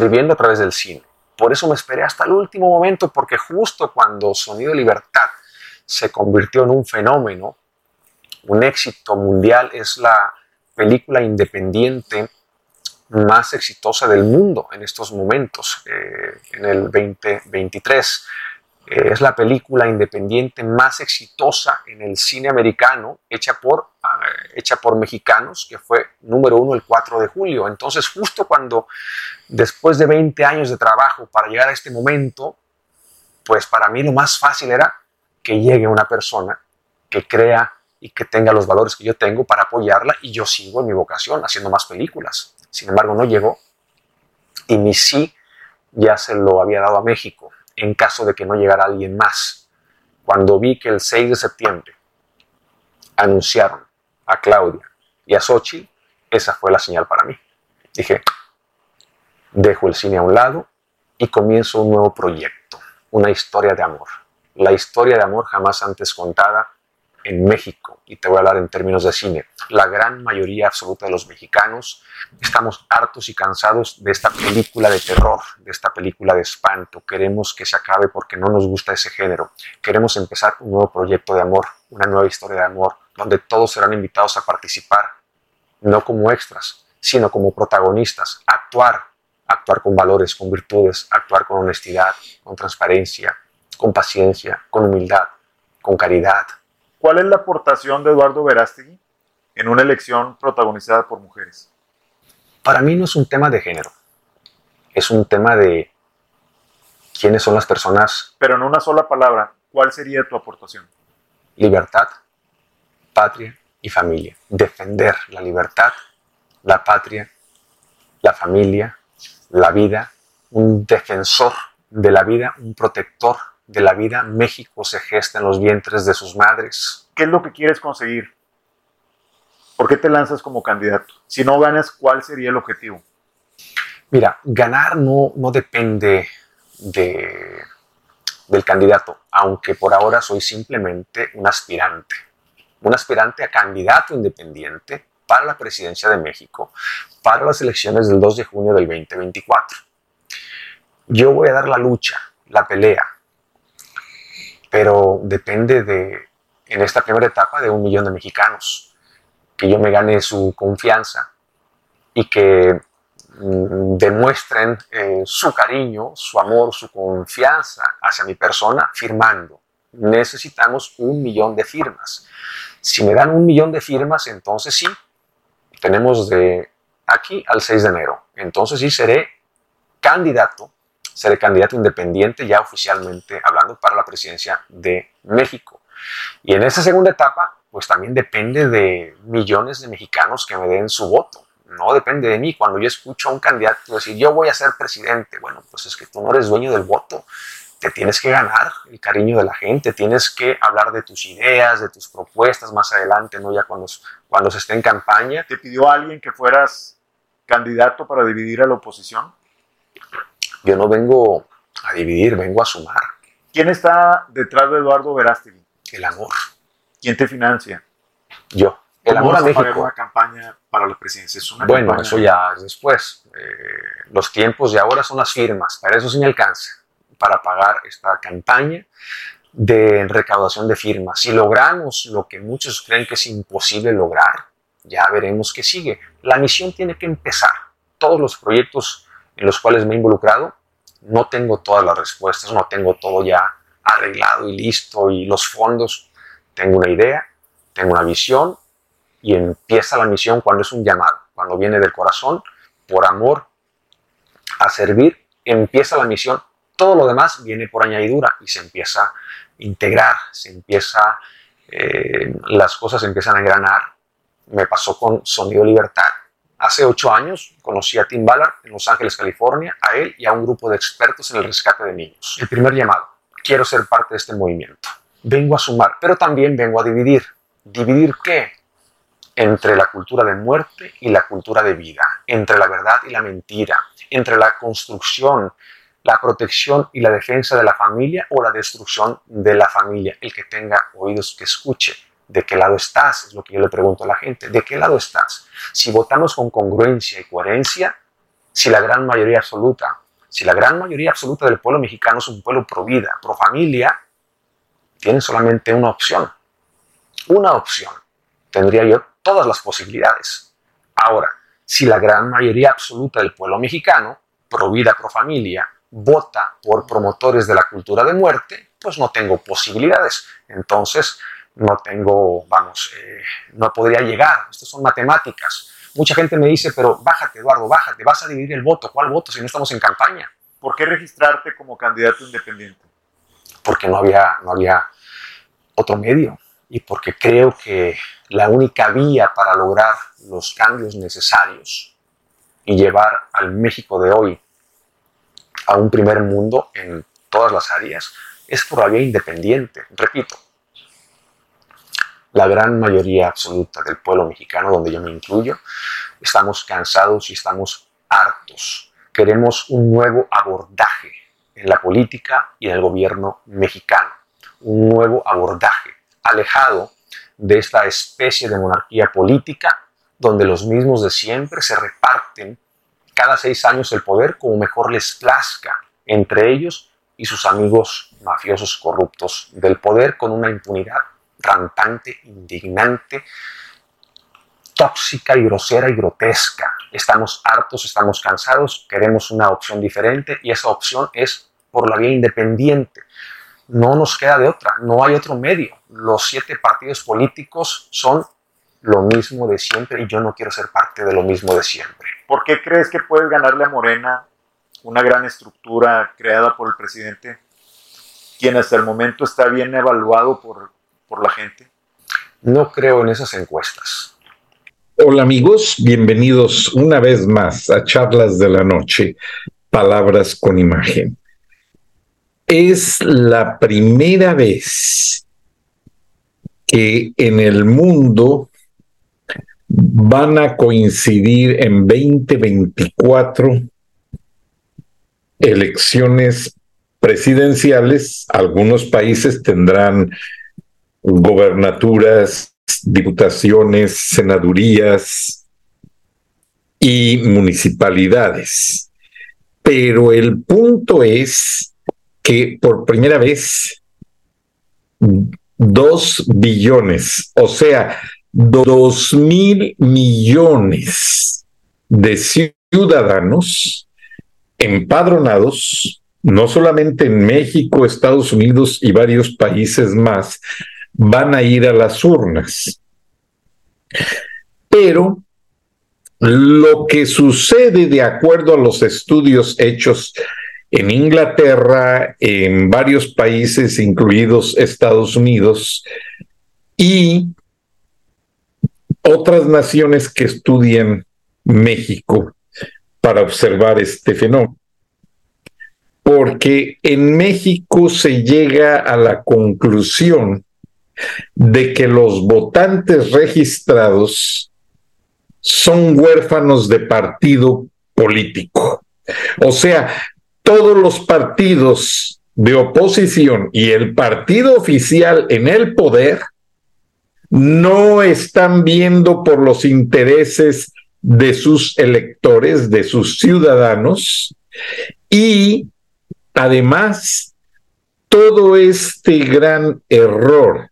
Sirviendo a través del cine. Por eso me esperé hasta el último momento, porque justo cuando Sonido de Libertad se convirtió en un fenómeno, un éxito mundial, es la película independiente más exitosa del mundo en estos momentos, eh, en el 2023. Eh, es la película independiente más exitosa en el cine americano, hecha por, ah, hecha por mexicanos, que fue número uno el 4 de julio. Entonces, justo cuando, después de 20 años de trabajo para llegar a este momento, pues para mí lo más fácil era que llegue una persona que crea y que tenga los valores que yo tengo para apoyarla y yo sigo en mi vocación haciendo más películas. Sin embargo, no llegó y mi sí ya se lo había dado a México en caso de que no llegara alguien más. Cuando vi que el 6 de septiembre anunciaron a Claudia y a Xochitl, esa fue la señal para mí. Dije, dejo el cine a un lado y comienzo un nuevo proyecto, una historia de amor la historia de amor jamás antes contada en México. Y te voy a hablar en términos de cine. La gran mayoría absoluta de los mexicanos estamos hartos y cansados de esta película de terror, de esta película de espanto. Queremos que se acabe porque no nos gusta ese género. Queremos empezar un nuevo proyecto de amor, una nueva historia de amor, donde todos serán invitados a participar, no como extras, sino como protagonistas, actuar, actuar con valores, con virtudes, actuar con honestidad, con transparencia, con paciencia, con humildad, con caridad. ¿Cuál es la aportación de Eduardo Verástegui en una elección protagonizada por mujeres? Para mí no es un tema de género, es un tema de quiénes son las personas. Pero en una sola palabra, ¿cuál sería tu aportación? Libertad, patria y familia. Defender la libertad, la patria, la familia, la vida, un defensor de la vida, un protector de la vida, México se gesta en los vientres de sus madres. ¿Qué es lo que quieres conseguir? ¿Por qué te lanzas como candidato? Si no ganas, ¿cuál sería el objetivo? Mira, ganar no, no depende de, del candidato, aunque por ahora soy simplemente un aspirante. Un aspirante a candidato independiente para la presidencia de México, para las elecciones del 2 de junio del 2024. Yo voy a dar la lucha, la pelea, pero depende de, en esta primera etapa, de un millón de mexicanos, que yo me gane su confianza y que mm, demuestren eh, su cariño, su amor, su confianza hacia mi persona firmando. Necesitamos un millón de firmas. Si me dan un millón de firmas, entonces sí, tenemos de aquí al 6 de enero. Entonces sí seré candidato seré candidato independiente ya oficialmente hablando para la presidencia de México. Y en esa segunda etapa, pues también depende de millones de mexicanos que me den su voto. No depende de mí. Cuando yo escucho a un candidato decir, yo voy a ser presidente, bueno, pues es que tú no eres dueño del voto. Te tienes que ganar el cariño de la gente, tienes que hablar de tus ideas, de tus propuestas más adelante, no ya cuando, cuando se esté en campaña. ¿Te pidió alguien que fueras candidato para dividir a la oposición? Yo no vengo a dividir, vengo a sumar. ¿Quién está detrás de Eduardo Verástegui? El amor. ¿Quién te financia? Yo. El amor a México. una campaña para la presidencia? ¿Es una bueno, eso ya es después. Eh, los tiempos de ahora son las firmas. Para eso sí me alcanza. Para pagar esta campaña de recaudación de firmas. Si logramos lo que muchos creen que es imposible lograr, ya veremos qué sigue. La misión tiene que empezar. Todos los proyectos en los cuales me he involucrado, no tengo todas las respuestas, no tengo todo ya arreglado y listo y los fondos. Tengo una idea, tengo una visión, y empieza la misión cuando es un llamado, cuando viene del corazón, por amor a servir, empieza la misión, todo lo demás viene por añadidura y se empieza a integrar, se empieza, eh, las cosas empiezan a engranar. Me pasó con Sonido Libertad. Hace ocho años conocí a Tim Ballard en Los Ángeles, California, a él y a un grupo de expertos en el rescate de niños. El primer llamado, quiero ser parte de este movimiento. Vengo a sumar, pero también vengo a dividir. ¿Dividir qué? Entre la cultura de muerte y la cultura de vida, entre la verdad y la mentira, entre la construcción, la protección y la defensa de la familia o la destrucción de la familia. El que tenga oídos que escuche. ¿De qué lado estás? Es lo que yo le pregunto a la gente. ¿De qué lado estás? Si votamos con congruencia y coherencia, si la gran mayoría absoluta, si la gran mayoría absoluta del pueblo mexicano es un pueblo pro vida, pro familia, tiene solamente una opción. Una opción. Tendría yo todas las posibilidades. Ahora, si la gran mayoría absoluta del pueblo mexicano, pro vida, pro familia, vota por promotores de la cultura de muerte, pues no tengo posibilidades. Entonces, no tengo, vamos, eh, no podría llegar. Estas son matemáticas. Mucha gente me dice, pero bájate, Eduardo, bájate, vas a dividir el voto. ¿Cuál voto si no estamos en campaña? ¿Por qué registrarte como candidato independiente? Porque no había, no había otro medio y porque creo que la única vía para lograr los cambios necesarios y llevar al México de hoy a un primer mundo en todas las áreas es por la vía independiente. Repito, la gran mayoría absoluta del pueblo mexicano, donde yo me incluyo, estamos cansados y estamos hartos. Queremos un nuevo abordaje en la política y en el gobierno mexicano. Un nuevo abordaje, alejado de esta especie de monarquía política, donde los mismos de siempre se reparten cada seis años el poder como mejor les plazca entre ellos y sus amigos mafiosos corruptos del poder con una impunidad rampante, indignante, tóxica y grosera y grotesca. Estamos hartos, estamos cansados, queremos una opción diferente y esa opción es por la vía independiente. No nos queda de otra, no hay otro medio. Los siete partidos políticos son lo mismo de siempre y yo no quiero ser parte de lo mismo de siempre. ¿Por qué crees que puedes ganarle a Morena una gran estructura creada por el presidente, quien hasta el momento está bien evaluado por por la gente? No creo en esas encuestas. Hola amigos, bienvenidos una vez más a Charlas de la Noche, Palabras con Imagen. Es la primera vez que en el mundo van a coincidir en 2024 elecciones presidenciales. Algunos países tendrán gobernaturas, diputaciones, senadurías y municipalidades. Pero el punto es que por primera vez dos billones, o sea, dos mil millones de ciudadanos empadronados, no solamente en México, Estados Unidos y varios países más, van a ir a las urnas. Pero lo que sucede de acuerdo a los estudios hechos en Inglaterra, en varios países, incluidos Estados Unidos, y otras naciones que estudian México para observar este fenómeno. Porque en México se llega a la conclusión de que los votantes registrados son huérfanos de partido político. O sea, todos los partidos de oposición y el partido oficial en el poder no están viendo por los intereses de sus electores, de sus ciudadanos, y además todo este gran error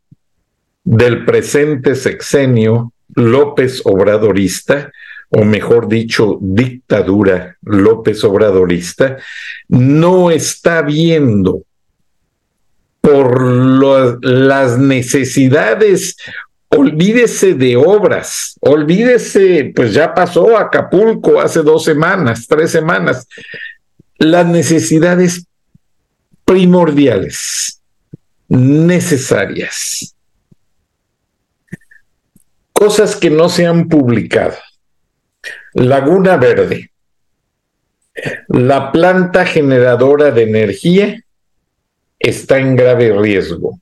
del presente sexenio López Obradorista, o mejor dicho, dictadura López Obradorista, no está viendo por las necesidades olvídese de obras, olvídese, pues ya pasó Acapulco hace dos semanas, tres semanas, las necesidades primordiales, necesarias, cosas que no se han publicado. Laguna Verde, la planta generadora de energía está en grave riesgo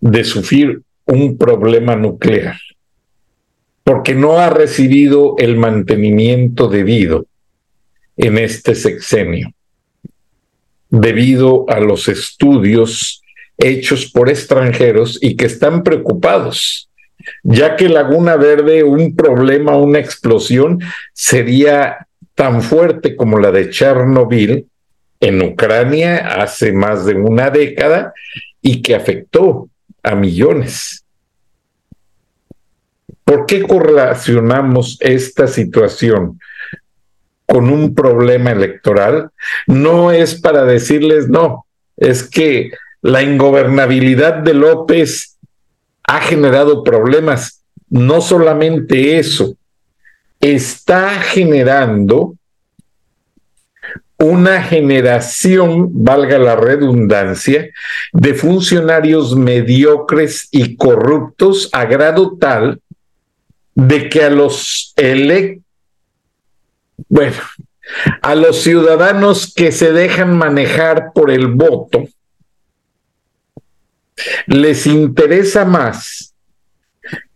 de sufrir un problema nuclear, porque no ha recibido el mantenimiento debido en este sexenio, debido a los estudios hechos por extranjeros y que están preocupados, ya que Laguna Verde, un problema, una explosión, sería tan fuerte como la de Chernobyl en Ucrania hace más de una década y que afectó a millones. ¿Por qué correlacionamos esta situación con un problema electoral? No es para decirles no, es que la ingobernabilidad de López ha generado problemas. No solamente eso, está generando una generación, valga la redundancia, de funcionarios mediocres y corruptos a grado tal de que a los elect bueno, a los ciudadanos que se dejan manejar por el voto, les interesa más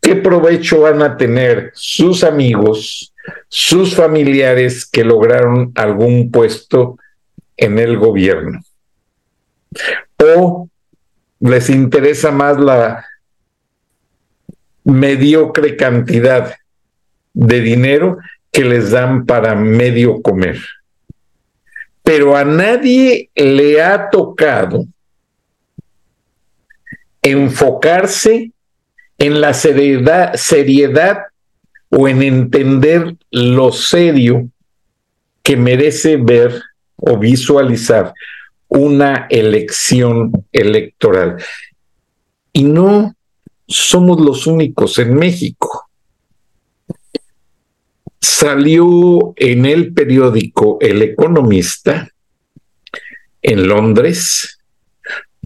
qué provecho van a tener sus amigos, sus familiares que lograron algún puesto en el gobierno. O les interesa más la mediocre cantidad de dinero que les dan para medio comer. Pero a nadie le ha tocado enfocarse en la seriedad, o en entender lo serio que merece ver o visualizar una elección electoral. Y no somos los únicos en México. Salió en el periódico El Economista en Londres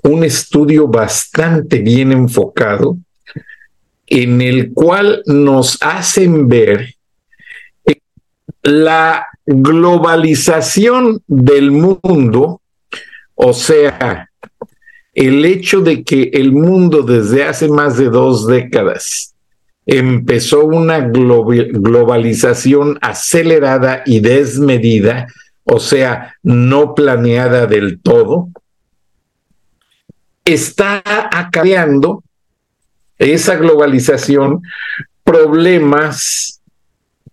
un estudio bastante bien enfocado en el cual nos hacen ver la globalización del mundo, o sea, el hecho de que el mundo desde hace más de dos décadas empezó una globalización acelerada y desmedida, o sea, no planeada del todo, está acarreando esa globalización problemas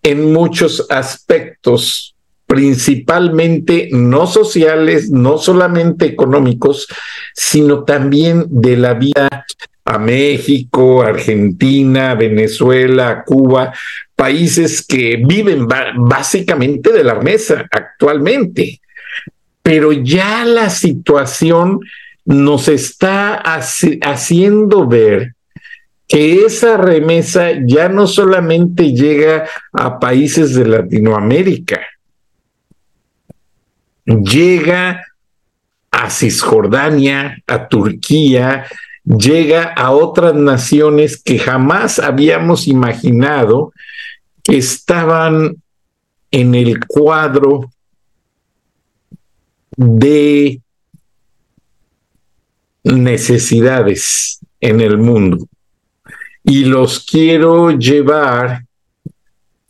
en muchos aspectos, principalmente no sociales, no solamente económicos, sino también de la vida a México, Argentina, Venezuela, Cuba, países que viven básicamente de la mesa actualmente. Pero ya la situación nos está haciendo ver que esa remesa ya no solamente llega a países de Latinoamérica, llega a Cisjordania, a Turquía, llega a otras naciones que jamás habíamos imaginado que estaban en el cuadro de necesidades en el mundo y los quiero llevar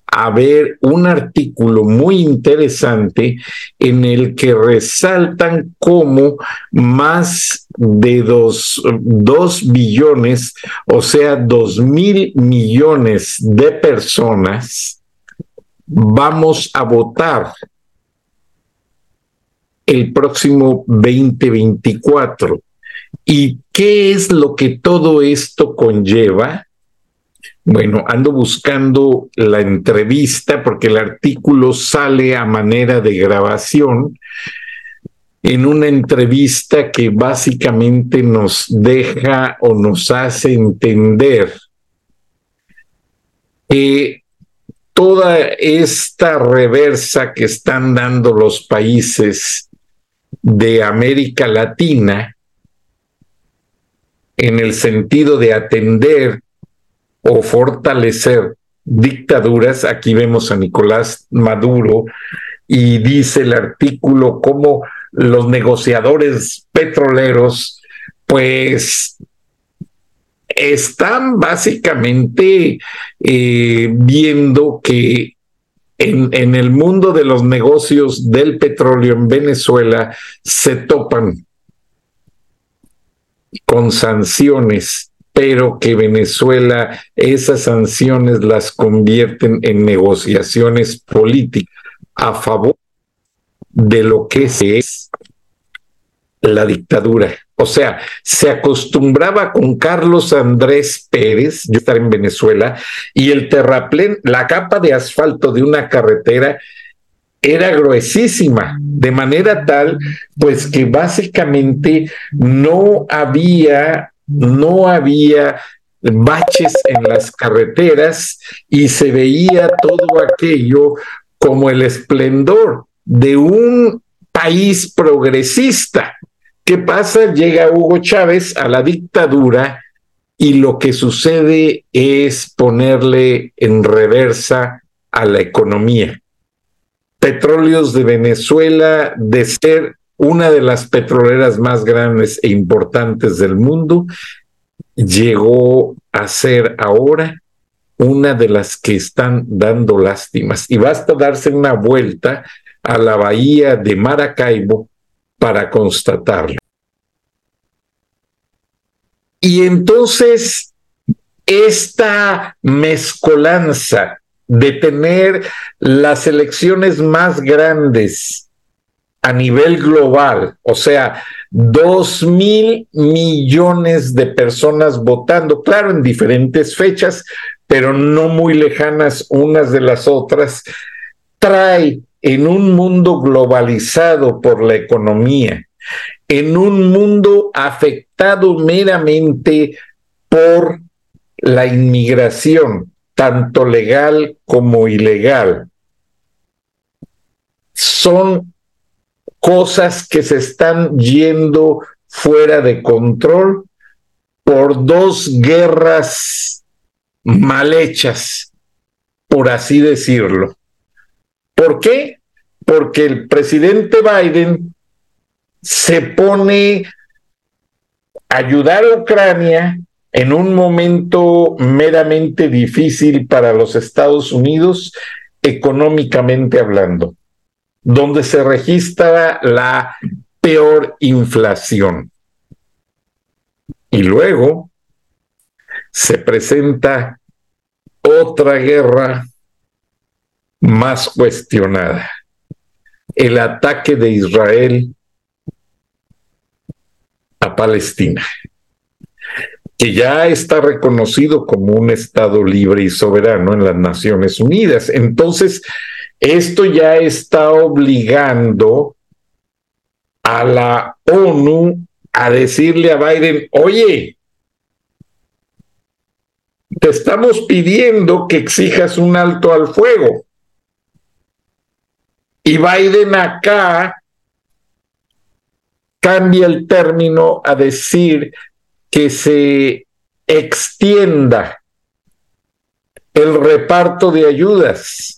a ver un artículo muy interesante en el que resaltan cómo más de dos, dos billones, o sea, dos mil millones de personas, vamos a votar el próximo 2024. ¿Y qué es lo que todo esto conlleva? Bueno, ando buscando la entrevista porque el artículo sale a manera de grabación en una entrevista que básicamente nos deja o nos hace entender que toda esta reversa que están dando los países de América Latina en el sentido de atender o fortalecer dictaduras, aquí vemos a Nicolás Maduro y dice el artículo cómo los negociadores petroleros pues están básicamente eh, viendo que en, en, el mundo de los negocios del petróleo en Venezuela se topan con sanciones, pero que Venezuela esas sanciones las convierten en negociaciones políticas a favor de lo que es la dictadura. O sea, se acostumbraba con Carlos Andrés Pérez, yo estar en Venezuela, y el terraplén, la capa de asfalto de una carretera era gruesísima, de manera tal, pues que básicamente no había, no había baches en las carreteras y se veía todo aquello como el esplendor de un país progresista. ¿Qué pasa? Llega Hugo Chávez a la dictadura y lo que sucede es ponerle en reversa a la economía Petróleos de Venezuela, de ser una de las petroleras más grandes e importantes del mundo, llegó a ser ahora una de las que están dando lástimas. Y basta darse una vuelta a la bahía de Maracaibo para constatarlo. Y entonces, esta mezcolanza de tener las elecciones más grandes a nivel global, o sea, dos mil millones de personas votando, claro, en diferentes fechas, pero no muy lejanas unas de las otras, trae en un mundo globalizado por la economía, en un mundo afectado meramente por la inmigración, tanto legal como ilegal. Son cosas que se están yendo fuera de control por dos guerras mal hechas, por así decirlo. ¿Por qué? Porque el presidente Biden se pone a ayudar a Ucrania en un momento meramente difícil para los Estados Unidos, económicamente hablando, donde se registra la peor inflación. Y luego se presenta otra guerra más cuestionada, el ataque de Israel a Palestina que ya está reconocido como un Estado libre y soberano en las Naciones Unidas. Entonces, esto ya está obligando a la ONU a decirle a Biden, oye, te estamos pidiendo que exijas un alto al fuego. Y Biden acá cambia el término a decir que se extienda el reparto de ayudas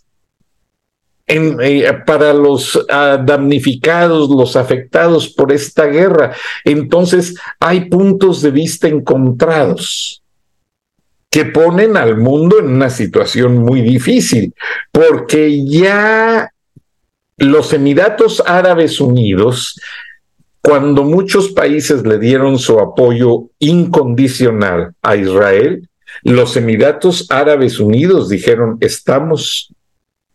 eh, para los ah, damnificados, los afectados por esta guerra. Entonces hay puntos de vista encontrados que ponen al mundo en una situación muy difícil, porque ya los Emiratos Árabes Unidos cuando muchos países le dieron su apoyo incondicional a Israel, los Emiratos Árabes Unidos dijeron, estamos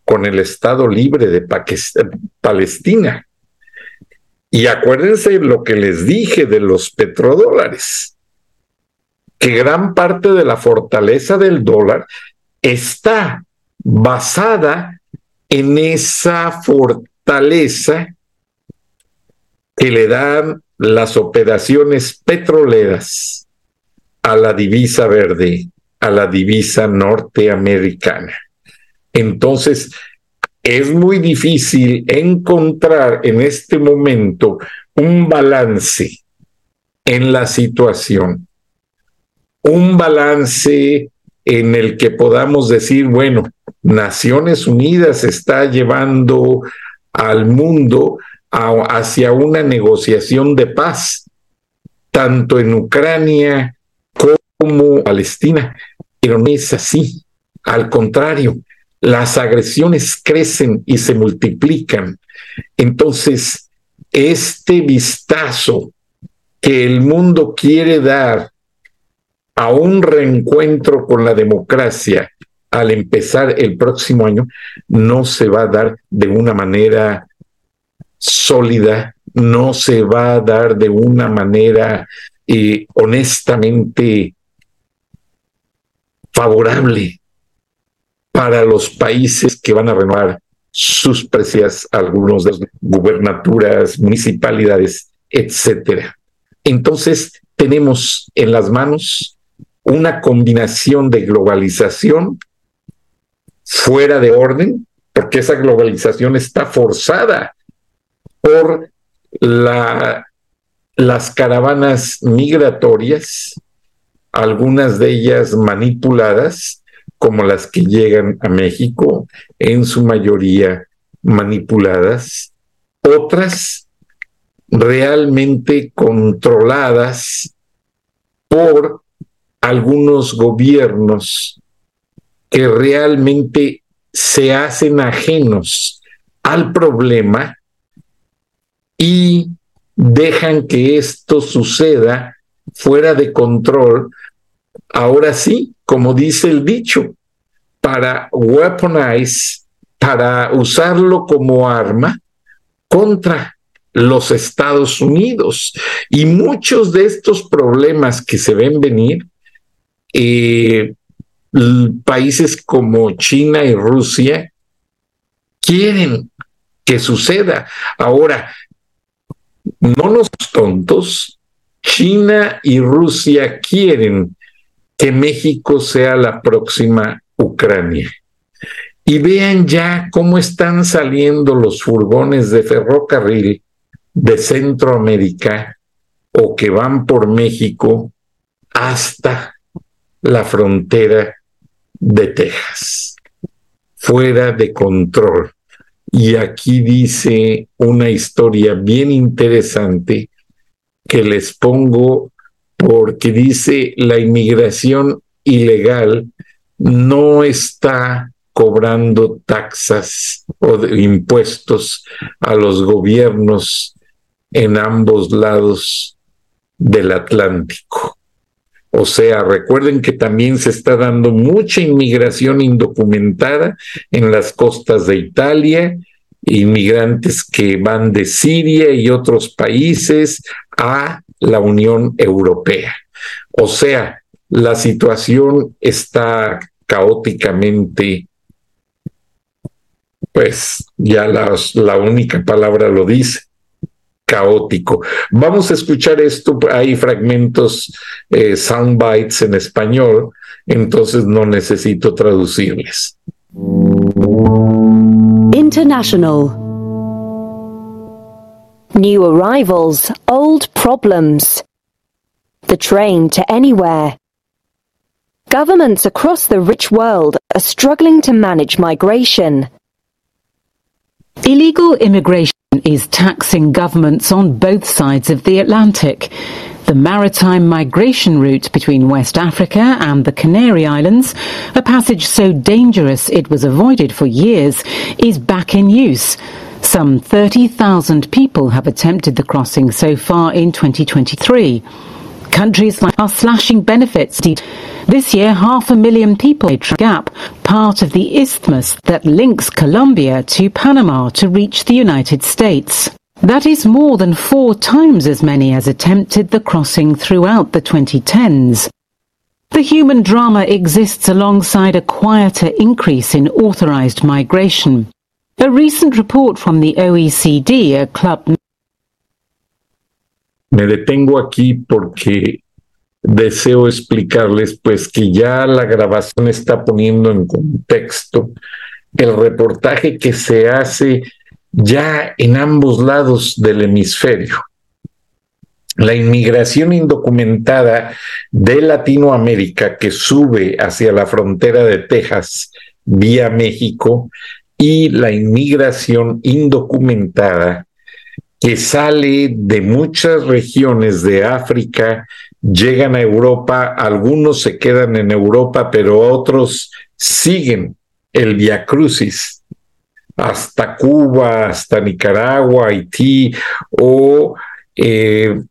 con el Estado libre de Palestina. Y acuérdense lo que les dije de los petrodólares, que gran parte de la fortaleza del dólar está basada en esa fortaleza que le dan las operaciones petroleras a la divisa verde a la divisa norteamericana. Entonces, es muy difícil encontrar en este momento un balance en la situación, un balance en el que podamos decir, bueno, Naciones Unidas está llevando al mundo hacia una negociación de paz, tanto en Ucrania como Palestina, pero no es así. Al contrario, las agresiones crecen y se multiplican. Entonces, este vistazo que el mundo quiere dar a un reencuentro con la democracia al empezar el próximo año no se va a dar de una manera sólida, no se va a dar de una manera eh, honestamente favorable para los países que van a renovar sus precias, algunos de las gubernaturas, municipalidades, etcétera. Entonces, tenemos en las manos una combinación de globalización fuera de orden, porque esa globalización está forzada por la, las caravanas migratorias, algunas de ellas manipuladas, como las que llegan a México, en su mayoría manipuladas, otras realmente controladas por algunos gobiernos que realmente se hacen ajenos al problema y dejan que esto suceda fuera de control. Ahora sí, como dice el dicho, para weaponize, para usarlo como arma contra los Estados Unidos. Y muchos de estos problemas que se ven venir, eh, países como China y Rusia quieren que suceda. Ahora, no los tontos, China y Rusia quieren que México sea la próxima Ucrania. Y vean ya cómo están saliendo los furgones de ferrocarril de Centroamérica o que van por México hasta la frontera de Texas, fuera de control. Y aquí dice una historia bien interesante que les pongo porque dice la inmigración ilegal no está cobrando taxas o impuestos a los gobiernos en ambos lados del Atlántico. O sea, recuerden que también se está dando mucha inmigración indocumentada en las costas de Italia, inmigrantes que van de Siria y otros países a la Unión Europea. O sea, la situación está caóticamente, pues ya la única palabra lo dice, caótico. Vamos a escuchar esto, hay fragmentos, eh, sound bites en español, entonces no necesito traducirles. International. New arrivals, old problems. The train to anywhere. Governments across the rich world are struggling to manage migration. Illegal immigration is taxing governments on both sides of the Atlantic. The maritime migration route between West Africa and the Canary Islands, a passage so dangerous it was avoided for years, is back in use. Some 30,000 people have attempted the crossing so far in 2023. Countries like are slashing benefits. This year, half a million people made gap, part of the isthmus that links Colombia to Panama to reach the United States. That is more than four times as many as attempted the crossing throughout the 2010s. The human drama exists alongside a quieter increase in authorized migration. A OECD, a club Me detengo aquí porque deseo explicarles pues que ya la grabación está poniendo en contexto el reportaje que se hace ya en ambos lados del hemisferio. La inmigración indocumentada de Latinoamérica que sube hacia la frontera de Texas vía México y la inmigración indocumentada que sale de muchas regiones de África, llegan a Europa, algunos se quedan en Europa, pero otros siguen el Via Crucis hasta Cuba, hasta Nicaragua, Haití o eh,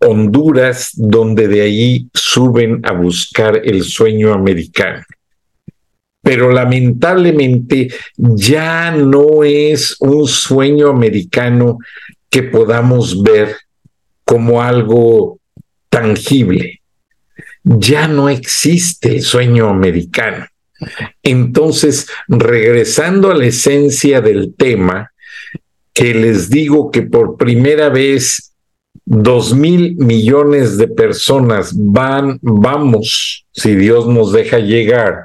Honduras, donde de ahí suben a buscar el sueño americano. Pero lamentablemente ya no es un sueño americano que podamos ver como algo tangible. Ya no existe el sueño americano. Entonces, regresando a la esencia del tema, que les digo que por primera vez dos mil millones de personas van, vamos, si Dios nos deja llegar,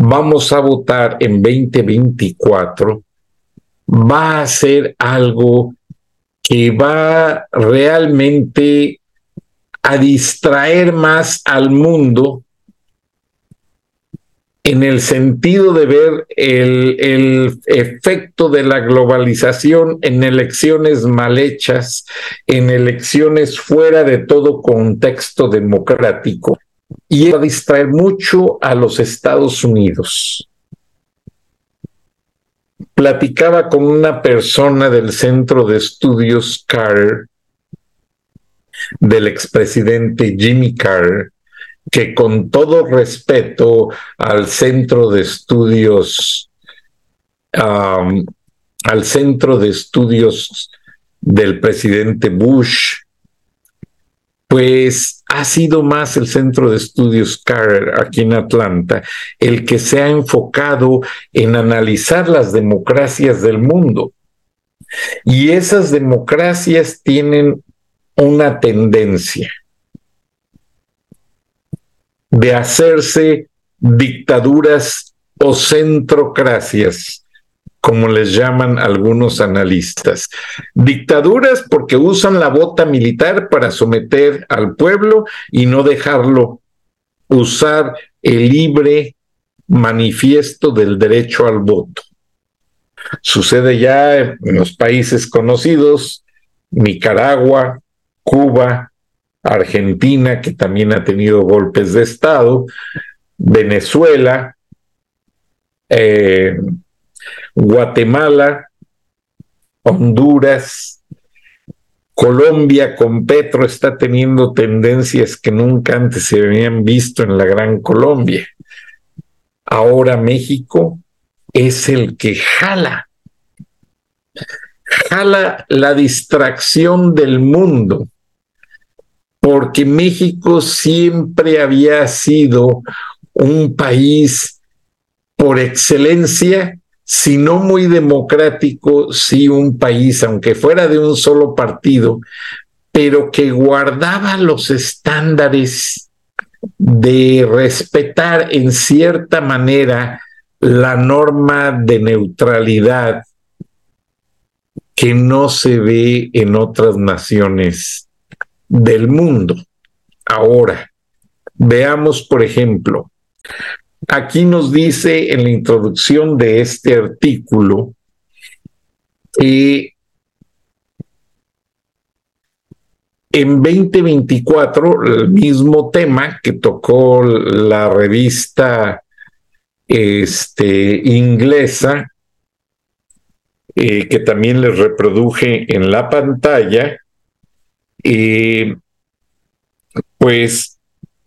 vamos a votar en 2024, va a ser algo que va realmente a distraer más al mundo en el sentido de ver el, efecto de la globalización en elecciones mal hechas, en elecciones fuera de todo contexto democrático, y a distraer mucho a los Estados Unidos. Platicaba con una persona del Centro de Estudios Carter, del expresidente Jimmy Carter, que con todo respeto al centro de estudios, al centro de estudios del presidente Bush, pues ha sido más el centro de estudios Carter aquí en Atlanta el que se ha enfocado en analizar las democracias del mundo. Y esas democracias tienen una tendencia de hacerse dictaduras o centrocracias, como les llaman algunos analistas. Dictaduras porque usan la bota militar para someter al pueblo y no dejarlo usar el libre manifiesto del derecho al voto. Sucede ya en los países conocidos, Nicaragua, Cuba, Argentina, que también ha tenido golpes de Estado, Venezuela, eh, Guatemala, Honduras, Colombia con Petro está teniendo tendencias que nunca antes se habían visto en la Gran Colombia. Ahora México es el que jala, jala la distracción del mundo porque México siempre había sido un país por excelencia, si no muy democrático, sí un país, aunque fuera de un solo partido, pero que guardaba los estándares de respetar en cierta manera la norma de neutralidad que no se ve en otras naciones del mundo. Ahora, veamos, por ejemplo, aquí nos dice en la introducción de este artículo que en 2024, el mismo tema que tocó la revista este, inglesa, eh, que también les reproduje en la pantalla, y pues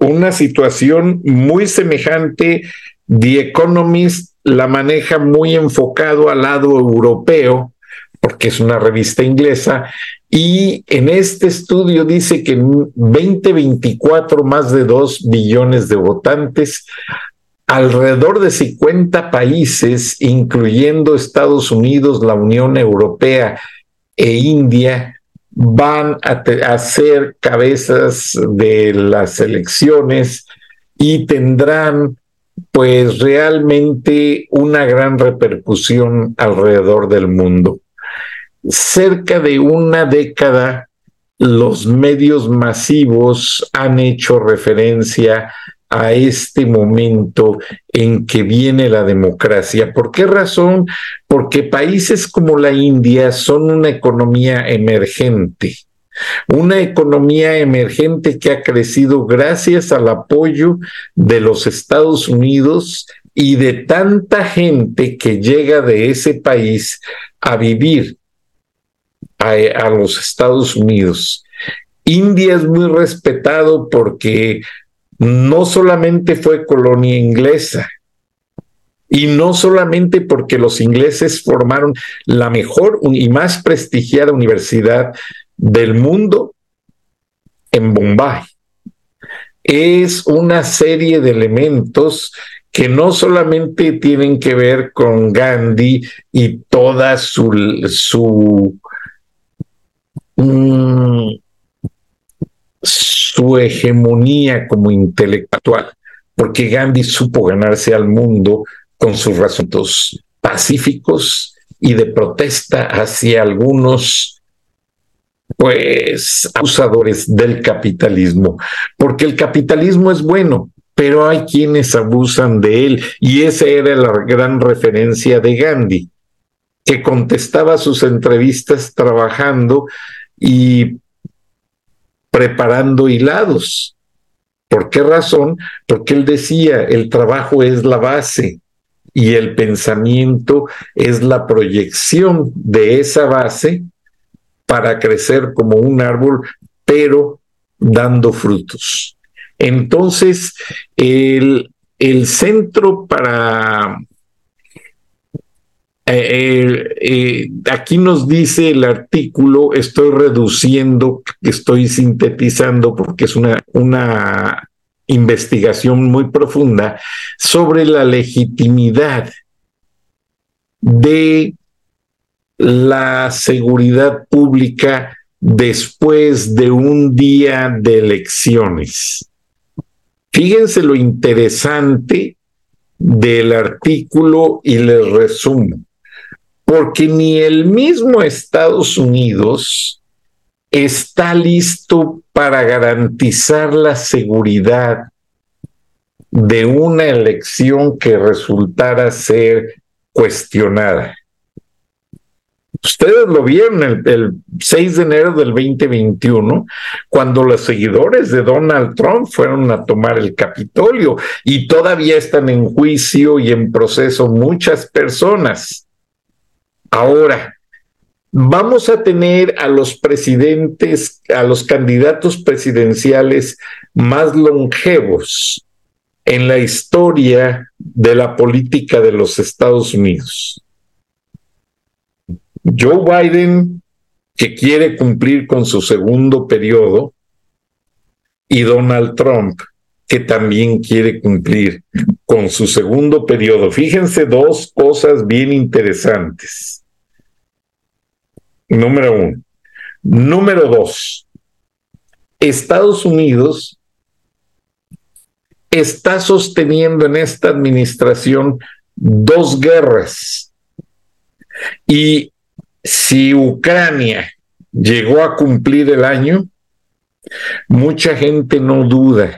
una situación muy semejante. The Economist la maneja muy enfocado al lado europeo, porque es una revista inglesa, y en este estudio dice que en 2024 más de 2 billones de votantes, alrededor de 50 países, incluyendo Estados Unidos, la Unión Europea e India, van a, ser cabezas de las elecciones y tendrán pues realmente una gran repercusión alrededor del mundo. Cerca de una década, los medios masivos han hecho referencia a este momento en que viene la democracia. ¿Por qué razón? Porque países como la India son una economía emergente, una economía emergente que ha crecido gracias al apoyo de los Estados Unidos y de tanta gente que llega de ese país a vivir a, los Estados Unidos. India es muy respetado porque no solamente fue colonia inglesa, y no solamente porque los ingleses formaron la mejor y más prestigiada universidad del mundo en Bombay. Es una serie de elementos que no solamente tienen que ver con Gandhi y toda su, su mm, su hegemonía como intelectual, porque Gandhi supo ganarse al mundo con sus razones pacíficos y de protesta hacia algunos pues abusadores del capitalismo, porque el capitalismo es bueno, pero hay quienes abusan de él y esa era la gran referencia de Gandhi, que contestaba sus entrevistas trabajando y preparando hilados. ¿Por qué razón? Porque él decía, el trabajo es la base y el pensamiento es la proyección de esa base para crecer como un árbol, pero dando frutos. Entonces, el, el centro para eh, eh, aquí nos dice el artículo, estoy reduciendo, estoy sintetizando porque es una, una investigación muy profunda sobre la legitimidad de la seguridad pública después de un día de elecciones. Fíjense lo interesante del artículo y les resumo porque ni el mismo Estados Unidos está listo para garantizar la seguridad de una elección que resultara ser cuestionada. Ustedes lo vieron el, 6 de enero del 2021, cuando los seguidores de Donald Trump fueron a tomar el Capitolio y todavía están en juicio y en proceso muchas personas. Ahora, vamos a tener a los presidentes, a los candidatos presidenciales más longevos en la historia de la política de los Estados Unidos. Joe Biden, que quiere cumplir con su segundo periodo, y Donald Trump, que también quiere cumplir con su segundo periodo. Fíjense dos cosas bien interesantes. Número uno. Número dos. Estados Unidos está sosteniendo en esta administración dos guerras. Y si Ucrania llegó a cumplir el año, mucha gente no duda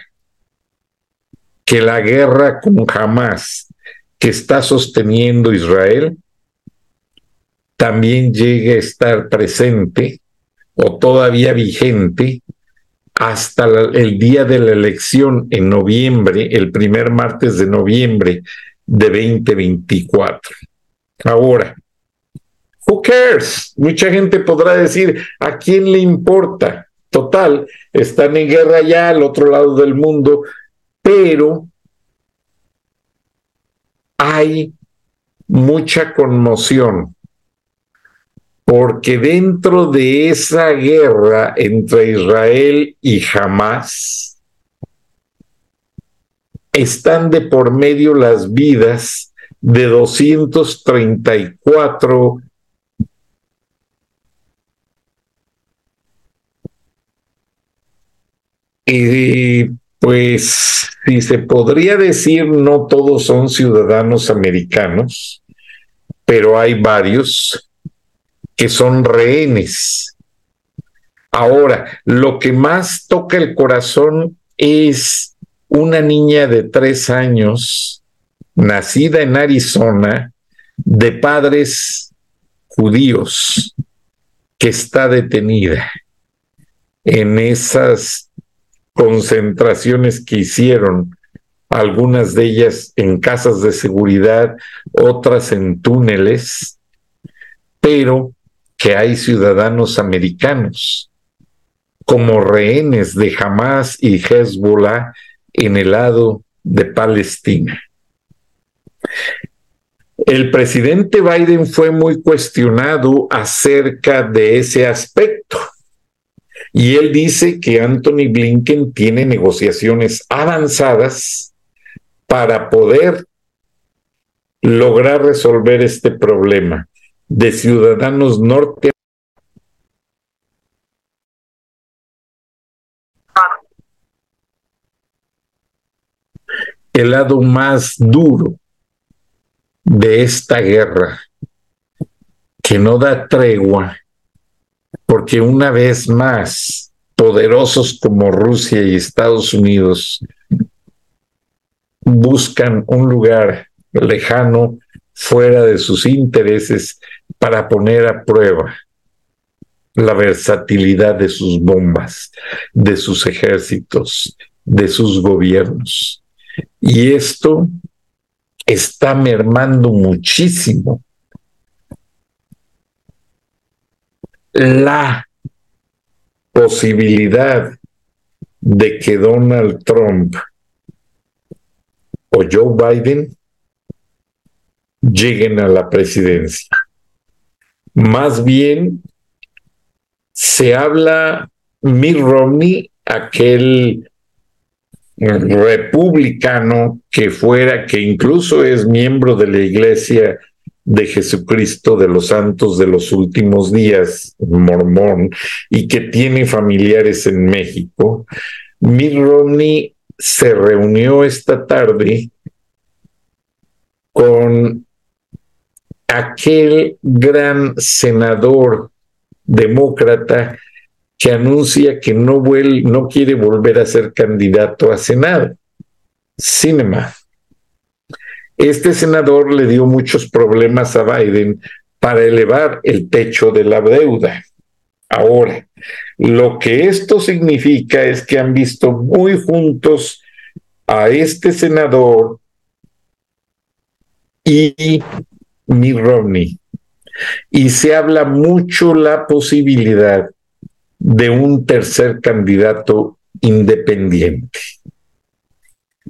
que la guerra con Hamas que está sosteniendo Israel también llegue a estar presente o todavía vigente hasta el día de la elección en noviembre, el primer martes de noviembre de 2024. Ahora, who cares? Mucha gente podrá decir, ¿a quién le importa? Total, están en guerra ya al otro lado del mundo, pero hay mucha conmoción porque dentro de esa guerra entre Israel y Hamas están de por medio las vidas de 234 eh, pues si se podría decir, no todos son ciudadanos americanos, pero hay varios que son rehenes. Ahora, lo que más toca el corazón es una niña de tres años, nacida en Arizona, de padres judíos, que está detenida en esas concentraciones que hicieron, algunas de ellas en casas de seguridad, otras en túneles, pero que hay ciudadanos americanos como rehenes de Hamas y Hezbollah en el lado de Palestina. El presidente Biden fue muy cuestionado acerca de ese aspecto. Y él dice que Anthony Blinken tiene negociaciones avanzadas para poder lograr resolver este problema de ciudadanos norte. El lado más duro de esta guerra que no da tregua, porque una vez más, poderosos como Rusia y Estados Unidos buscan un lugar lejano fuera de sus intereses para poner a prueba la versatilidad de sus bombas, de sus ejércitos, de sus gobiernos. Y esto está mermando muchísimo la posibilidad de que Donald Trump o Joe Biden lleguen a la presidencia. Más bien se habla Mitt Romney, aquel republicano que fuera, que incluso es miembro de la Iglesia de Jesucristo de los Santos de los Últimos Días, mormón, y que tiene familiares en México, Mitt Romney se reunió esta tarde con aquel gran senador demócrata que anuncia que no, no quiere volver a ser candidato a Senado. Cinema. Este senador le dio muchos problemas a Biden para elevar el techo de la deuda. Ahora, lo que esto significa es que han visto muy juntos a este senador y Mitt Romney. Y se habla mucho la posibilidad de un tercer candidato independiente.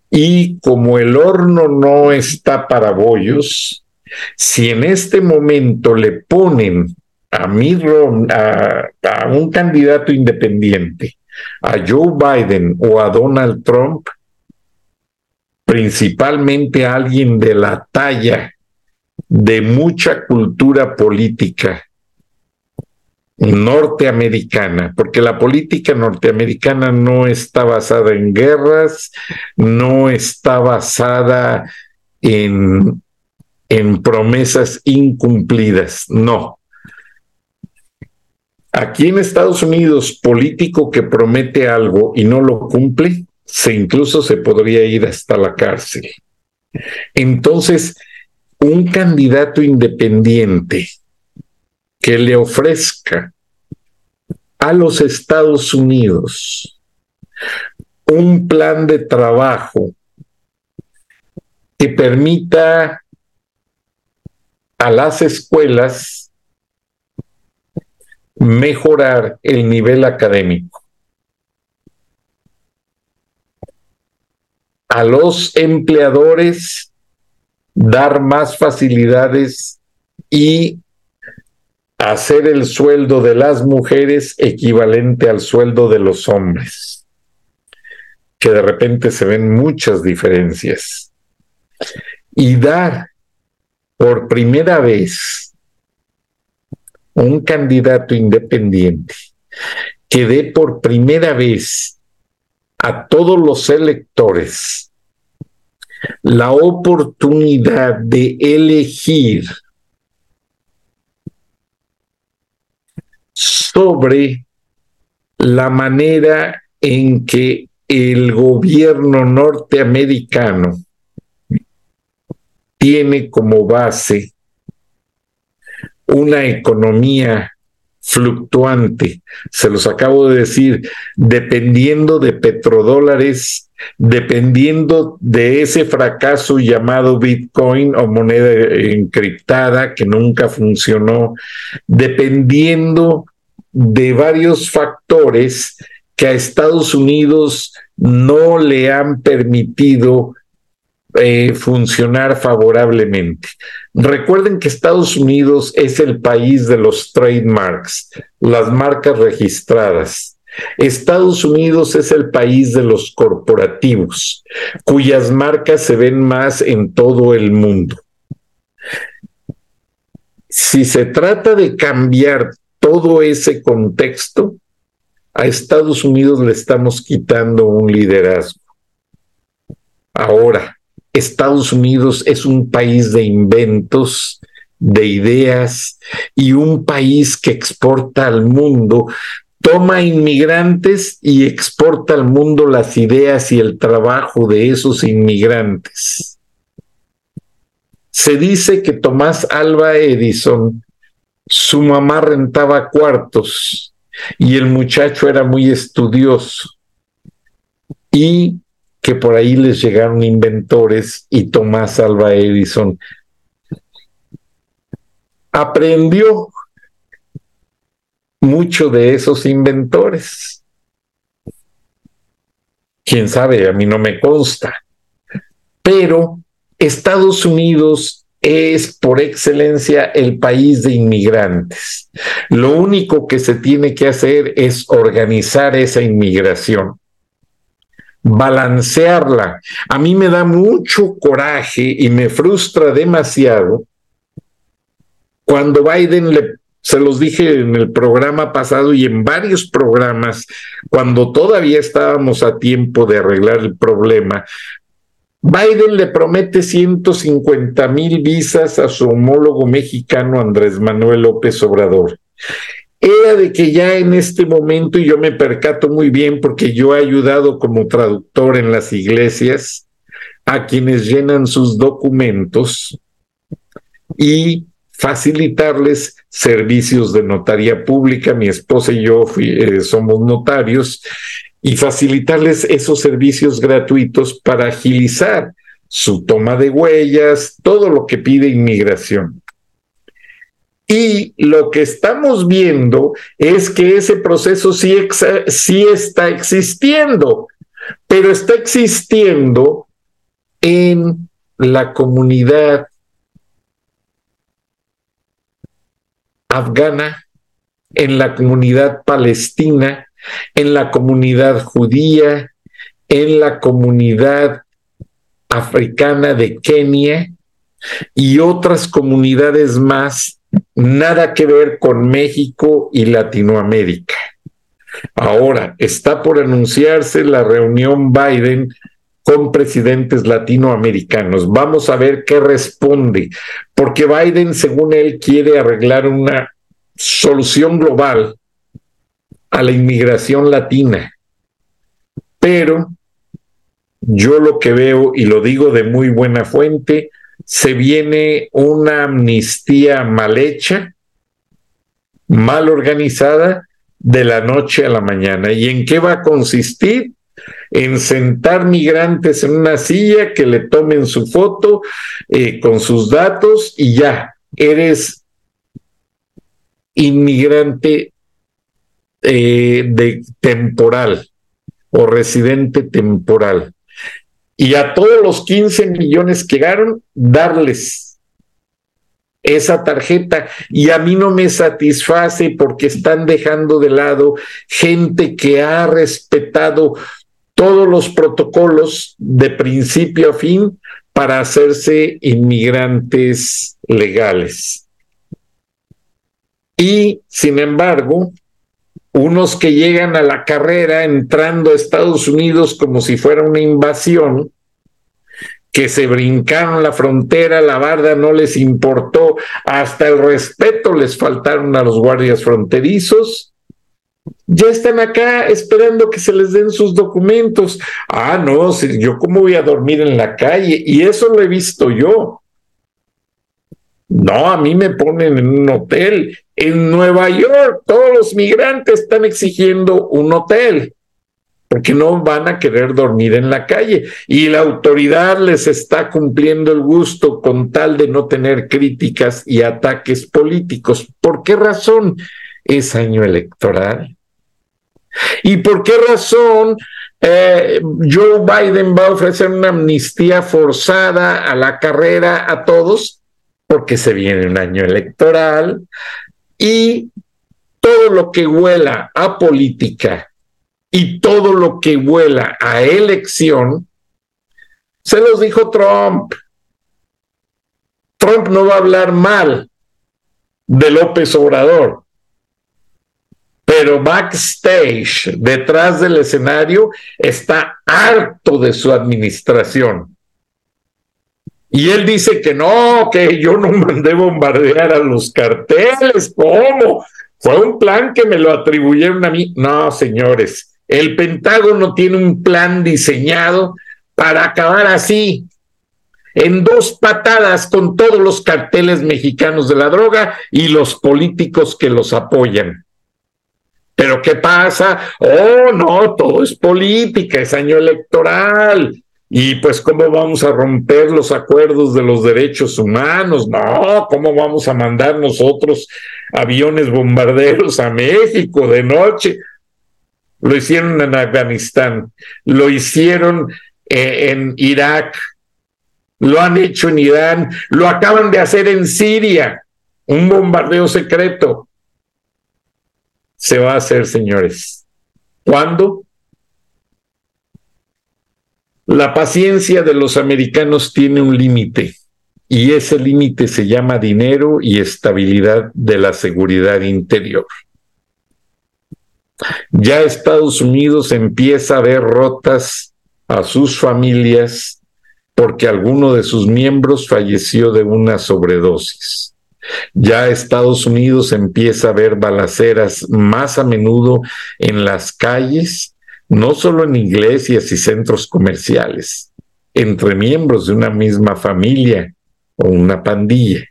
Y como el horno no está para bollos, si en este momento le ponen a, a, un candidato independiente, a Joe Biden o a Donald Trump, principalmente a alguien de la talla de mucha cultura política norteamericana, porque la política norteamericana no está basada en guerras, no está basada en, en promesas incumplidas, no. Aquí en Estados Unidos, político que promete algo y no lo cumple, se incluso se podría ir hasta la cárcel. Entonces, un candidato independiente que le ofrezca a los Estados Unidos un plan de trabajo que permita a las escuelas mejorar el nivel académico. A los empleadores dar más facilidades y hacer el sueldo de las mujeres equivalente al sueldo de los hombres, que de repente se ven muchas diferencias. Y dar por primera vez un candidato independiente que dé por primera vez a todos los electores la oportunidad de elegir sobre la manera en que el gobierno norteamericano tiene como base una economía fluctuante. Se los acabo de decir, dependiendo de petrodólares, dependiendo de ese fracaso llamado Bitcoin o moneda encriptada que nunca funcionó, dependiendo de varios factores que a Estados Unidos no le han permitido eh, funcionar favorablemente. Recuerden que Estados Unidos es el país de los trademarks, las marcas registradas. Estados Unidos es el país de los corporativos, cuyas marcas se ven más en todo el mundo. Si se trata de cambiar todo ese contexto, a Estados Unidos le estamos quitando un liderazgo. Ahora, Estados Unidos es un país de inventos, de ideas y un país que exporta al mundo, toma inmigrantes y exporta al mundo las ideas y el trabajo de esos inmigrantes. Se dice que Tomás Alba Edison, su mamá rentaba cuartos y el muchacho era muy estudioso. Y que por ahí les llegaron inventores y Tomás Alva Edison aprendió mucho de esos inventores. Quién sabe, a mí no me consta. Pero Estados Unidos es por excelencia el país de inmigrantes. Lo único que se tiene que hacer es organizar esa inmigración balancearla. A mí me da mucho coraje y me frustra demasiado cuando Biden le se los dije en el programa pasado y en varios programas, cuando todavía estábamos a tiempo de arreglar el problema, Biden le promete 150 mil visas a su homólogo mexicano Andrés Manuel López Obrador. Era de que ya en este momento, y yo me percato muy bien porque yo he ayudado como traductor en las iglesias a quienes llenan sus documentos y facilitarles servicios de notaría pública. Mi esposa y yo eh, somos notarios y facilitarles esos servicios gratuitos para agilizar su toma de huellas, todo lo que pide inmigración. Y lo que estamos viendo es que ese proceso sí, sí está existiendo, pero está existiendo en la comunidad afgana, en la comunidad palestina, en la comunidad judía, en la comunidad africana de Kenia y otras comunidades más nada que ver con México y Latinoamérica. Ahora, está por anunciarse la reunión Biden con presidentes latinoamericanos. Vamos a ver qué responde, porque Biden, según él, quiere arreglar una solución global a la inmigración latina. Pero yo lo que veo, y lo digo de muy buena fuente, se viene una amnistía mal hecha, mal organizada, de la noche a la mañana. ¿Y en qué va a consistir? En sentar migrantes en una silla, que le tomen su foto eh, con sus datos y ya, eres inmigrante eh, de temporal o residente temporal y a todos los 15 millones que llegaron, darles esa tarjeta. Y a mí no me satisface porque están dejando de lado gente que ha respetado todos los protocolos de principio a fin para hacerse inmigrantes legales. Y, sin embargo, unos que llegan a la carrera entrando a Estados Unidos como si fuera una invasión, que se brincaron la frontera, la barda no les importó, hasta el respeto les faltaron a los guardias fronterizos. Ya están acá esperando que se les den sus documentos. Ah, no, yo cómo voy a dormir en la calle. Y eso lo he visto yo. No, a mí me ponen en un hotel. En Nueva York, todos los migrantes están exigiendo un hotel porque no van a querer dormir en la calle y la autoridad les está cumpliendo el gusto con tal de no tener críticas y ataques políticos. ¿Por qué razón? Es año electoral. ¿Y por qué razón eh, Joe Biden va a ofrecer una amnistía forzada a la carrera a todos? Porque se viene un año electoral y todo lo que huela a política y todo lo que vuela a elección, se los dijo Trump. Trump no va a hablar mal de López Obrador, pero backstage, detrás del escenario, está harto de su administración. Y él dice que no, que yo no mandé bombardear a los carteles. ¿Cómo? Fue un plan que me lo atribuyeron a mí. No, señores, el Pentágono tiene un plan diseñado para acabar así, en dos patadas con todos los carteles mexicanos de la droga y los políticos que los apoyan. Pero ¿qué pasa? Oh, no, todo es política, es año electoral. Y pues, ¿cómo vamos a romper los acuerdos de los derechos humanos? No, ¿cómo vamos a mandar nosotros aviones bombarderos a México de noche? lo hicieron en Afganistán, lo hicieron eh, en Irak, lo han hecho en Irán, lo acaban de hacer en Siria, un bombardeo secreto. Se va a hacer, señores. ¿Cuándo? La paciencia de los americanos tiene un límite y ese límite se llama dinero y estabilidad de la seguridad interior. Ya Estados Unidos empieza a ver rotas a sus familias porque alguno de sus miembros falleció de una sobredosis. Ya Estados Unidos empieza a ver balaceras más a menudo en las calles, no solo en iglesias y centros comerciales, entre miembros de una misma familia o una pandilla.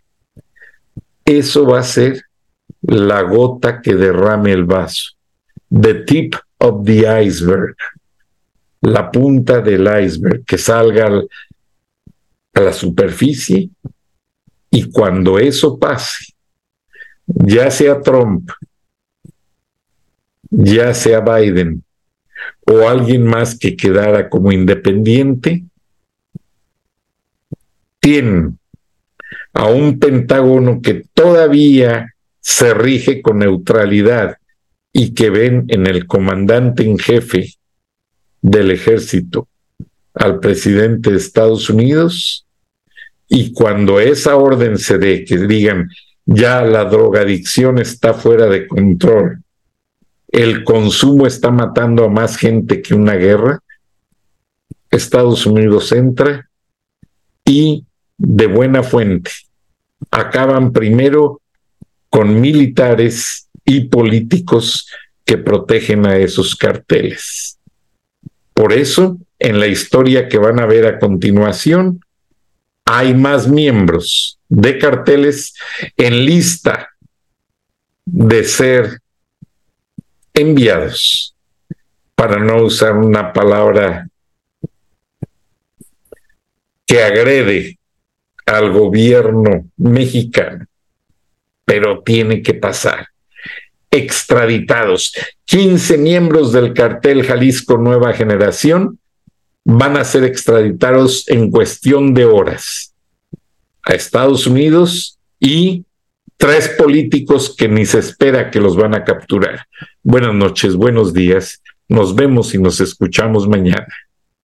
Eso va a ser la gota que derrame el vaso the tip of the iceberg, la punta del iceberg, que salga a la superficie y cuando eso pase, ya sea Trump, ya sea Biden o alguien más que quedara como independiente, tienen a un Pentágono que todavía se rige con neutralidad y que ven en el comandante en jefe del ejército al presidente de Estados Unidos y cuando esa orden se dé, que digan, ya la drogadicción está fuera de control, el consumo está matando a más gente que una guerra, Estados Unidos entra y de buena fuente acaban primero con militares y políticos que protegen a esos carteles. Por eso, en la historia que van a ver a continuación, hay más miembros de carteles en lista de ser enviados, para no usar una palabra que agrede al gobierno mexicano, pero tiene que pasar extraditados. 15 miembros del cartel Jalisco Nueva Generación van a ser extraditados en cuestión de horas a Estados Unidos y tres políticos que ni se espera que los van a capturar. Buenas noches, buenos días. Nos vemos y nos escuchamos mañana.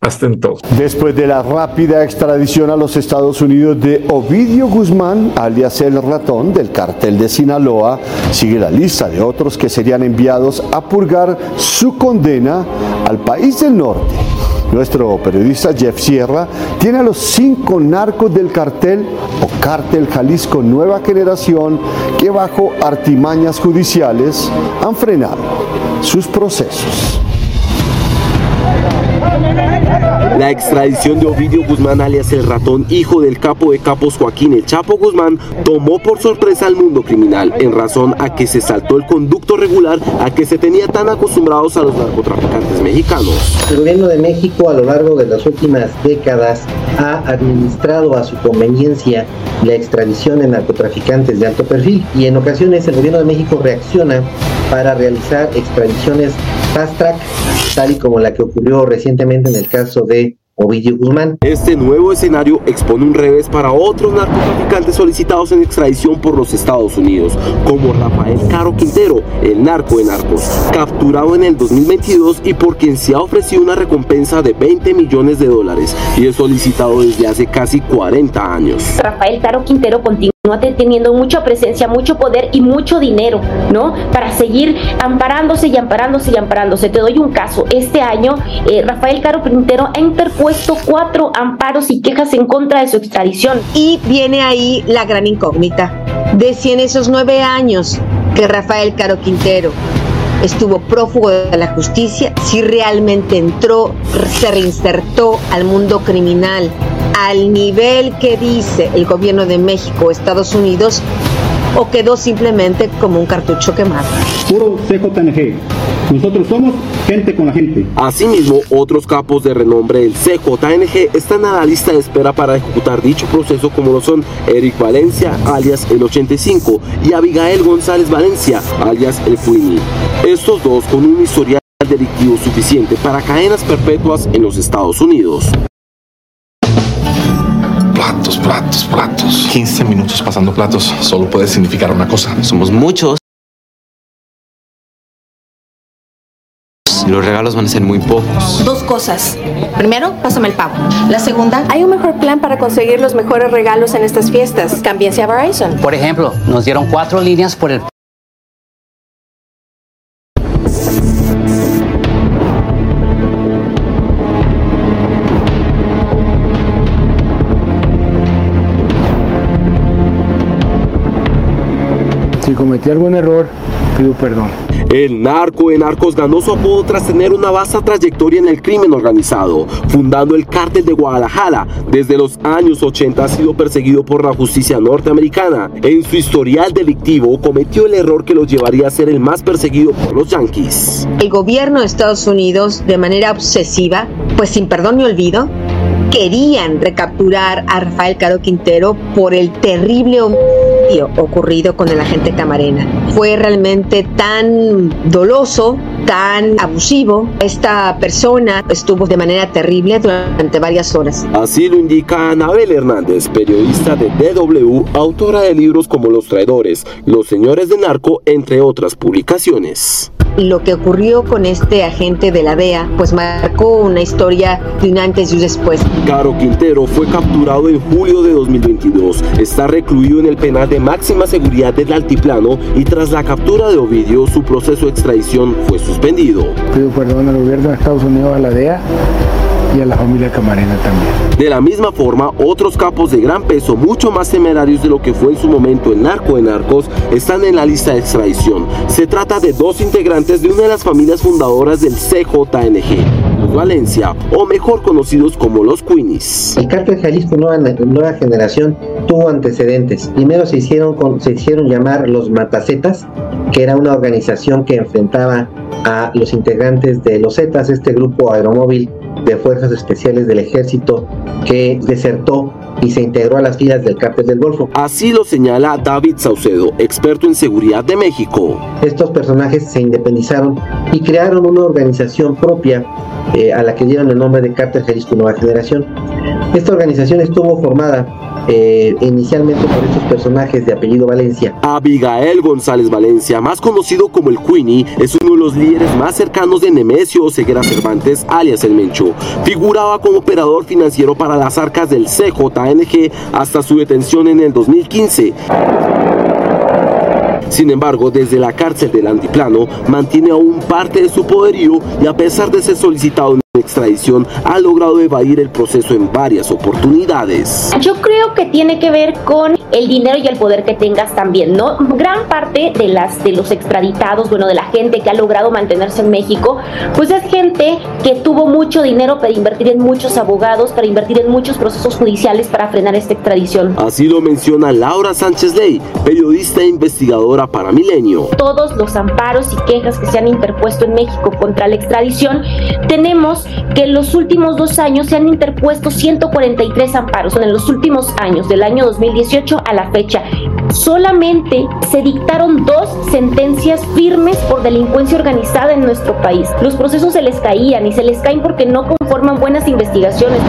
Hasta entonces. Después de la rápida extradición a los Estados Unidos de Ovidio Guzmán, alias el ratón del cartel de Sinaloa, sigue la lista de otros que serían enviados a purgar su condena al país del norte. Nuestro periodista Jeff Sierra tiene a los cinco narcos del cartel o cártel Jalisco Nueva Generación que bajo artimañas judiciales han frenado sus procesos. La extradición de Ovidio Guzmán alias el ratón, hijo del capo de capos Joaquín El Chapo Guzmán, tomó por sorpresa al mundo criminal en razón a que se saltó el conducto regular a que se tenía tan acostumbrados a los narcotraficantes mexicanos. El gobierno de México a lo largo de las últimas décadas ha administrado a su conveniencia la extradición de narcotraficantes de alto perfil y en ocasiones el gobierno de México reacciona para realizar extradiciones fast track, tal y como la que ocurrió recientemente en el caso de Ovidio Guzmán. Este nuevo escenario expone un revés para otros narcotraficantes solicitados en extradición por los Estados Unidos, como Rafael Caro Quintero, el narco de narcos, capturado en el 2022 y por quien se ha ofrecido una recompensa de 20 millones de dólares y es solicitado desde hace casi 40 años. Rafael Caro Quintero continúa teniendo mucha presencia, mucho poder y mucho dinero, ¿no? Para seguir amparándose y amparándose y amparándose. Te doy un caso. Este año, eh, Rafael Caro Quintero ha interpuesto cuatro amparos y quejas en contra de su extradición. Y viene ahí la gran incógnita de en esos nueve años que Rafael Caro Quintero estuvo prófugo de la justicia, si realmente entró, se reinsertó al mundo criminal al nivel que dice el gobierno de México o Estados Unidos o quedó simplemente como un cartucho quemado. Puro CJNG. Nosotros somos gente con la gente. Asimismo, otros capos de renombre del CJNG están a la lista de espera para ejecutar dicho proceso como lo son Eric Valencia, alias el 85, y Abigail González Valencia, alias el Queenie. Estos dos con un historial delictivo suficiente para cadenas perpetuas en los Estados Unidos. Platos, platos, platos. 15 minutos pasando platos solo puede significar una cosa. Somos muchos. Y los regalos van a ser muy pocos. Dos cosas. Primero, pásame el pavo. La segunda, hay un mejor plan para conseguir los mejores regalos en estas fiestas. Cámbiense a Verizon. Por ejemplo, nos dieron cuatro líneas por el Si cometí algún error, pido perdón. El narco de narcos ganó su apodo tras tener una vasta trayectoria en el crimen organizado, fundando el cártel de Guadalajara. Desde los años 80 ha sido perseguido por la justicia norteamericana. En su historial delictivo cometió el error que lo llevaría a ser el más perseguido por los yanquis. El gobierno de Estados Unidos, de manera obsesiva, pues sin perdón ni olvido, querían recapturar a Rafael Caro Quintero por el terrible homicidio ocurrido con el agente Camarena. Fue realmente tan doloso, tan abusivo. Esta persona estuvo de manera terrible durante varias horas. Así lo indica Anabel Hernández, periodista de DW, autora de libros como Los Traidores, Los Señores de Narco, entre otras publicaciones lo que ocurrió con este agente de la DEA, pues marcó una historia de un antes y un después. Caro Quintero fue capturado en julio de 2022. Está recluido en el penal de máxima seguridad del Altiplano y tras la captura de Ovidio, su proceso de extradición fue suspendido. Pido perdón al gobierno de Estados Unidos, a la DEA y a la familia Camarena también. De la misma forma, otros capos de gran peso, mucho más temerarios de lo que fue en su momento el narco de narcos, están en la lista de extradición. Se trata de dos integrantes de una de las familias fundadoras del CJNG, Valencia, o mejor conocidos como los Queenies. El cártel Jalisco Nueva, Nueva Generación tuvo antecedentes. Primero se hicieron, con, se hicieron llamar los Matacetas, que era una organización que enfrentaba a los integrantes de los Zetas, este grupo aeromóvil de fuerzas especiales del ejército que desertó y se integró a las filas del cártel del Golfo. Así lo señala David Saucedo, experto en seguridad de México. Estos personajes se independizaron y crearon una organización propia eh, a la que dieron el nombre de Cártel Jalisco Nueva Generación. Esta organización estuvo formada eh, inicialmente por estos personajes de apellido Valencia. Abigael González Valencia, más conocido como el Queenie, es uno de los líderes más cercanos de Nemesio Ceguera Cervantes, alias El Mencho. Figuraba como operador financiero para las arcas del CJNG hasta su detención en el 2015. Sin embargo, desde la cárcel del Antiplano mantiene aún parte de su poderío y a pesar de ser solicitado extradición ha logrado evadir el proceso en varias oportunidades. Yo creo que tiene que ver con el dinero y el poder que tengas también, ¿no? Gran parte de las de los extraditados, bueno, de la gente que ha logrado mantenerse en México, pues es gente que tuvo mucho dinero para invertir en muchos abogados, para invertir en muchos procesos judiciales para frenar esta extradición. Así lo menciona Laura Sánchez Ley, periodista e investigadora para Milenio. Todos los amparos y quejas que se han interpuesto en México contra la extradición, tenemos que en los últimos dos años se han interpuesto 143 amparos, en los últimos años, del año 2018 a la fecha. Solamente se dictaron dos sentencias firmes por delincuencia organizada en nuestro país. Los procesos se les caían y se les caen porque no conforman buenas investigaciones.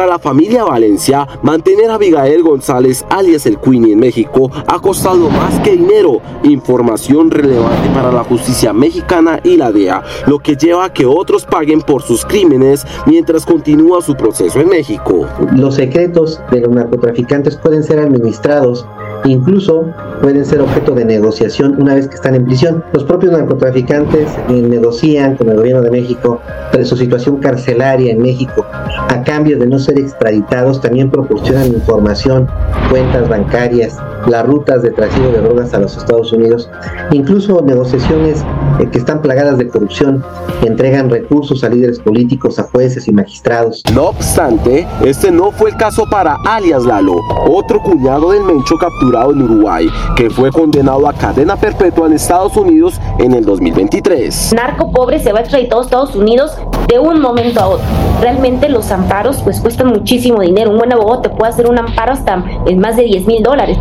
Para la familia Valencia, mantener a Abigail González, alias el Queenie en México, ha costado más que dinero, información relevante para la justicia mexicana y la DEA, lo que lleva a que otros paguen por sus crímenes mientras continúa su proceso en México. Los secretos de los narcotraficantes pueden ser administrados incluso pueden ser objeto de negociación una vez que están en prisión. Los propios narcotraficantes negocian con el gobierno de México su situación carcelaria en México. A cambio de no ser extraditados, también proporcionan información, cuentas bancarias, las rutas de trasiego de drogas a los Estados Unidos, incluso negociaciones eh, que están plagadas de corrupción, entregan recursos a líderes políticos, a jueces y magistrados. No obstante, este no fue el caso para alias Lalo, otro cuñado del Mencho capturado en Uruguay, que fue condenado a cadena perpetua en Estados Unidos en el 2023. Narco pobre se va extraditado a Estados Unidos de un momento a otro. Realmente los amparos pues cuestan muchísimo dinero. Un buen abogado te puede hacer un amparo hasta en más de 10 mil dólares.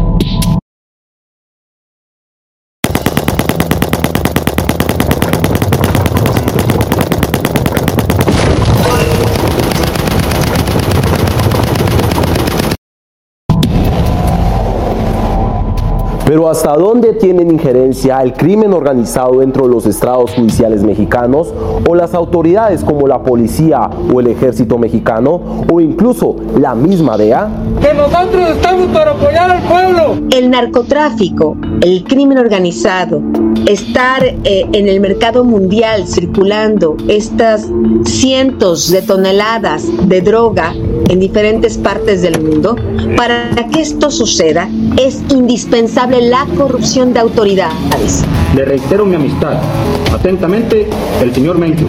Pero ¿hasta dónde tienen injerencia el crimen organizado dentro de los estrados judiciales mexicanos o las autoridades como la policía o el ejército mexicano o incluso la misma DEA? Que nosotros estamos para apoyar al pueblo. El narcotráfico, el crimen organizado, estar eh, en el mercado mundial circulando estas cientos de toneladas de droga en diferentes partes del mundo, para que esto suceda es indispensable la corrupción de autoridades. Le reitero mi amistad. Atentamente, el señor Mencho.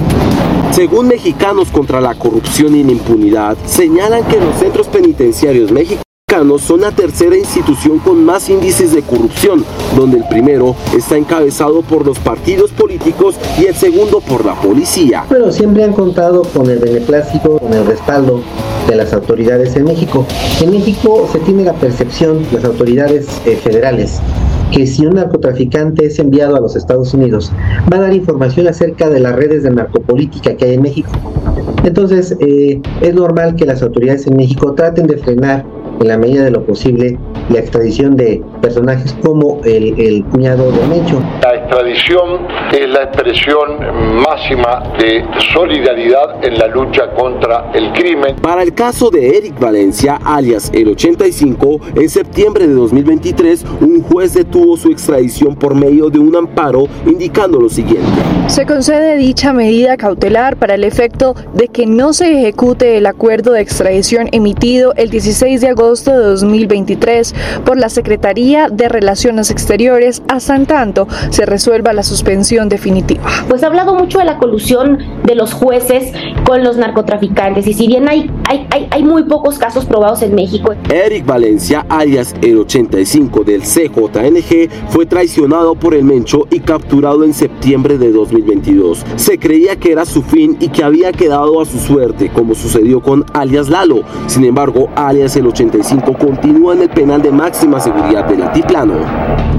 Según Mexicanos contra la Corrupción y la Impunidad, señalan que los centros penitenciarios mexicanos son la tercera institución con más índices de corrupción, donde el primero está encabezado por los partidos políticos y el segundo por la policía. Pero siempre han contado con el beneplácito, con el respaldo de las autoridades en México. En México se tiene la percepción, las autoridades eh, federales, que si un narcotraficante es enviado a los Estados Unidos, va a dar información acerca de las redes de narcopolítica que hay en México. Entonces, eh, es normal que las autoridades en México traten de frenar en la medida de lo posible la extradición de personajes como el, el cuñado de Mencho. La extradición es la expresión máxima de solidaridad en la lucha contra el crimen. Para el caso de Eric Valencia, alias el 85, en septiembre de 2023, un juez detuvo su extradición por medio de un amparo indicando lo siguiente. Se concede dicha medida cautelar para el efecto de que no se ejecute el acuerdo de extradición emitido el 16 de agosto de 2023 por la Secretaría de Relaciones Exteriores hasta en tanto se resuelva la suspensión definitiva. Pues ha hablado mucho de la colusión de los jueces con los narcotraficantes y si bien hay, hay, hay, hay muy pocos casos probados en México. Eric Valencia, alias el 85 del CJNG, fue traicionado por el Mencho y capturado en septiembre de 2022. Se creía que era su fin y que había quedado a su suerte, como sucedió con alias Lalo. Sin embargo, alias el 85 continúa en el penal de máxima seguridad del Altiplano.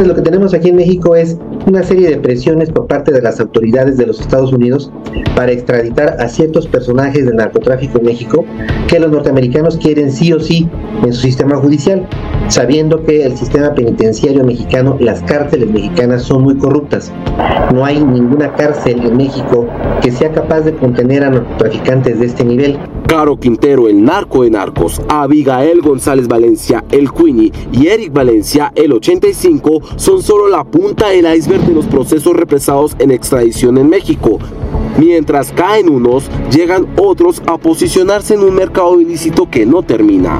Lo que tenemos aquí en México es una serie de presiones por parte de las autoridades de los Estados Unidos para extraditar a ciertos personajes del narcotráfico en México que los norteamericanos quieren sí o sí en su sistema judicial, sabiendo que el sistema penitenciario mexicano, las cárceles mexicanas son muy corruptas. No hay ninguna cárcel en México que sea capaz de contener a narcotraficantes de este nivel. Caro Quintero, el narco de narcos, Abigail González Valencia, el Queenie y Eric Valencia, el 85, son solo la punta del iceberg de los procesos represados en extradición en México. Mientras caen unos, llegan otros a posicionarse en un mercado ilícito que no termina.